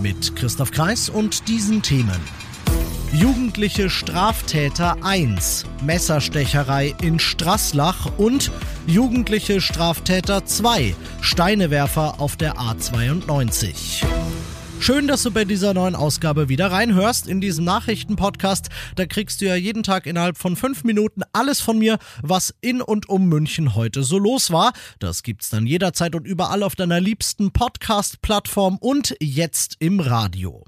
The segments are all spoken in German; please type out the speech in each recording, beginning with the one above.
Mit Christoph Kreis und diesen Themen. Jugendliche Straftäter 1, Messerstecherei in Straßlach und Jugendliche Straftäter 2, Steinewerfer auf der A92. Schön, dass du bei dieser neuen Ausgabe wieder reinhörst in diesem Nachrichtenpodcast. Da kriegst du ja jeden Tag innerhalb von fünf Minuten alles von mir, was in und um München heute so los war. Das gibt's dann jederzeit und überall auf deiner liebsten Podcast-Plattform und jetzt im Radio.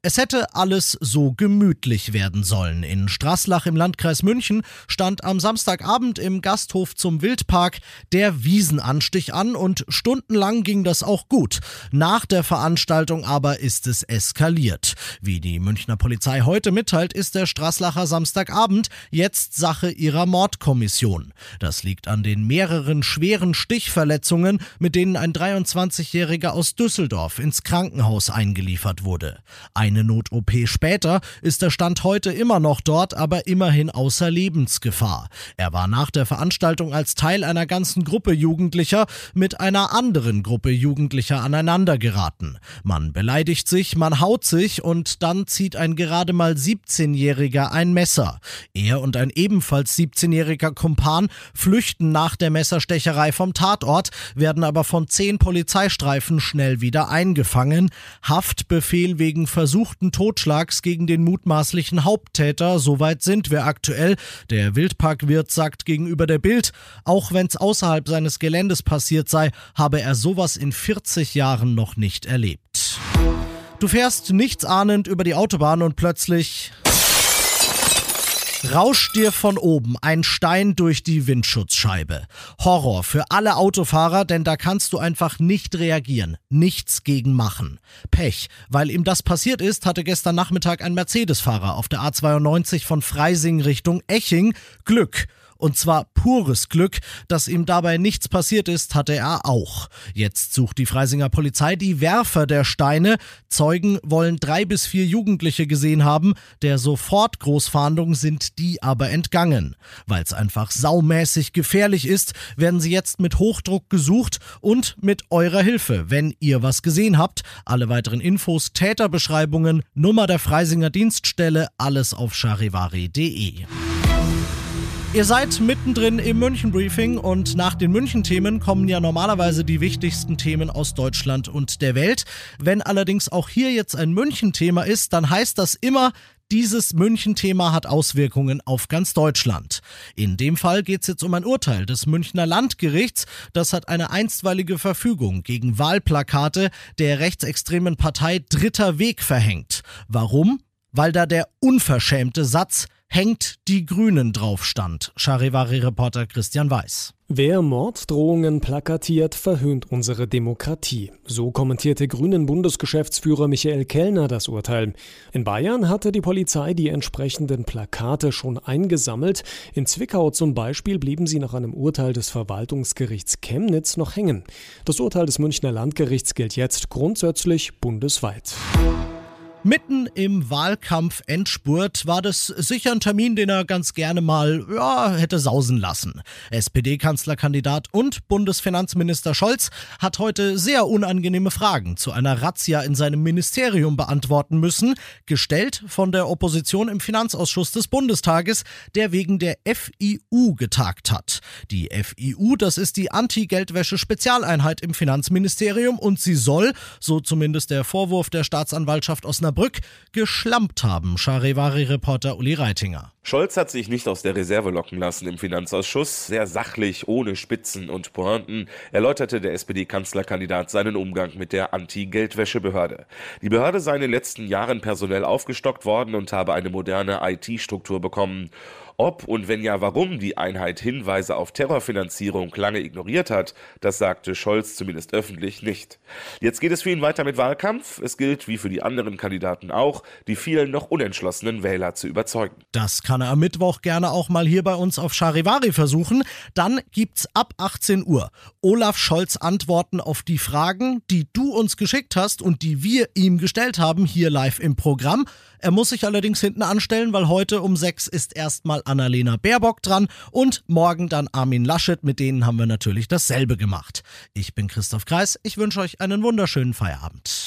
Es hätte alles so gemütlich werden sollen. In Straßlach im Landkreis München stand am Samstagabend im Gasthof zum Wildpark der Wiesenanstich an und stundenlang ging das auch gut. Nach der Veranstaltung aber ist es eskaliert. Wie die Münchner Polizei heute mitteilt, ist der Straßlacher Samstagabend jetzt Sache ihrer Mordkommission. Das liegt an den mehreren schweren Stichverletzungen, mit denen ein 23-Jähriger aus Düsseldorf ins Krankenhaus eingeliefert wurde. Ein eine Not-OP später ist der Stand heute immer noch dort, aber immerhin außer Lebensgefahr. Er war nach der Veranstaltung als Teil einer ganzen Gruppe Jugendlicher mit einer anderen Gruppe Jugendlicher aneinandergeraten. Man beleidigt sich, man haut sich und dann zieht ein gerade mal 17-Jähriger ein Messer. Er und ein ebenfalls 17-jähriger Kumpan flüchten nach der Messerstecherei vom Tatort, werden aber von zehn Polizeistreifen schnell wieder eingefangen. Haftbefehl wegen Versuch versuchten Totschlags gegen den mutmaßlichen Haupttäter. Soweit sind wir aktuell. Der Wildparkwirt sagt gegenüber der Bild, auch wenn es außerhalb seines Geländes passiert sei, habe er sowas in 40 Jahren noch nicht erlebt. Du fährst nichtsahnend über die Autobahn und plötzlich rauscht dir von oben ein Stein durch die Windschutzscheibe. Horror für alle Autofahrer, denn da kannst du einfach nicht reagieren, nichts gegen machen. Pech, weil ihm das passiert ist, hatte gestern Nachmittag ein Mercedes-Fahrer auf der A92 von Freising Richtung Eching Glück. Und zwar pures Glück, dass ihm dabei nichts passiert ist, hatte er auch. Jetzt sucht die Freisinger Polizei die Werfer der Steine. Zeugen wollen drei bis vier Jugendliche gesehen haben. Der Sofortgroßfahndung sind die aber entgangen. Weil es einfach saumäßig gefährlich ist, werden sie jetzt mit Hochdruck gesucht und mit eurer Hilfe, wenn ihr was gesehen habt. Alle weiteren Infos, Täterbeschreibungen, Nummer der Freisinger Dienststelle, alles auf charivari.de. Ihr seid mittendrin im München-Briefing und nach den München-Themen kommen ja normalerweise die wichtigsten Themen aus Deutschland und der Welt. Wenn allerdings auch hier jetzt ein München-Thema ist, dann heißt das immer, dieses München-Thema hat Auswirkungen auf ganz Deutschland. In dem Fall geht es jetzt um ein Urteil des Münchner Landgerichts. Das hat eine einstweilige Verfügung gegen Wahlplakate der rechtsextremen Partei Dritter Weg verhängt. Warum? Weil da der unverschämte Satz hängt die Grünen drauf stand. Charivari-Reporter Christian Weiß. Wer Morddrohungen plakatiert, verhöhnt unsere Demokratie. So kommentierte Grünen Bundesgeschäftsführer Michael Kellner das Urteil. In Bayern hatte die Polizei die entsprechenden Plakate schon eingesammelt. In Zwickau zum Beispiel blieben sie nach einem Urteil des Verwaltungsgerichts Chemnitz noch hängen. Das Urteil des Münchner Landgerichts gilt jetzt grundsätzlich bundesweit. Mitten im Wahlkampf-Endspurt war das sicher ein Termin, den er ganz gerne mal ja, hätte sausen lassen. SPD-Kanzlerkandidat und Bundesfinanzminister Scholz hat heute sehr unangenehme Fragen zu einer Razzia in seinem Ministerium beantworten müssen, gestellt von der Opposition im Finanzausschuss des Bundestages, der wegen der FIU getagt hat. Die FIU, das ist die Anti-Geldwäsche-Spezialeinheit im Finanzministerium und sie soll, so zumindest der Vorwurf der Staatsanwaltschaft Osnabrück, geschlampt haben, Charivari-Reporter Uli Reitinger. Scholz hat sich nicht aus der Reserve locken lassen im Finanzausschuss. Sehr sachlich, ohne Spitzen und Pointen, erläuterte der SPD-Kanzlerkandidat seinen Umgang mit der Anti-Geldwäschebehörde. Die Behörde sei in den letzten Jahren personell aufgestockt worden und habe eine moderne IT-Struktur bekommen. Ob und wenn ja, warum die Einheit Hinweise auf Terrorfinanzierung lange ignoriert hat, das sagte Scholz zumindest öffentlich nicht. Jetzt geht es für ihn weiter mit Wahlkampf. Es gilt, wie für die anderen Kandidaten auch, die vielen noch unentschlossenen Wähler zu überzeugen. Das kann er am Mittwoch gerne auch mal hier bei uns auf Charivari versuchen. Dann gibt's ab 18 Uhr Olaf Scholz Antworten auf die Fragen, die du uns geschickt hast und die wir ihm gestellt haben, hier live im Programm. Er muss sich allerdings hinten anstellen, weil heute um sechs ist erstmal Annalena Baerbock dran und morgen dann Armin Laschet. Mit denen haben wir natürlich dasselbe gemacht. Ich bin Christoph Kreis. Ich wünsche euch einen wunderschönen Feierabend.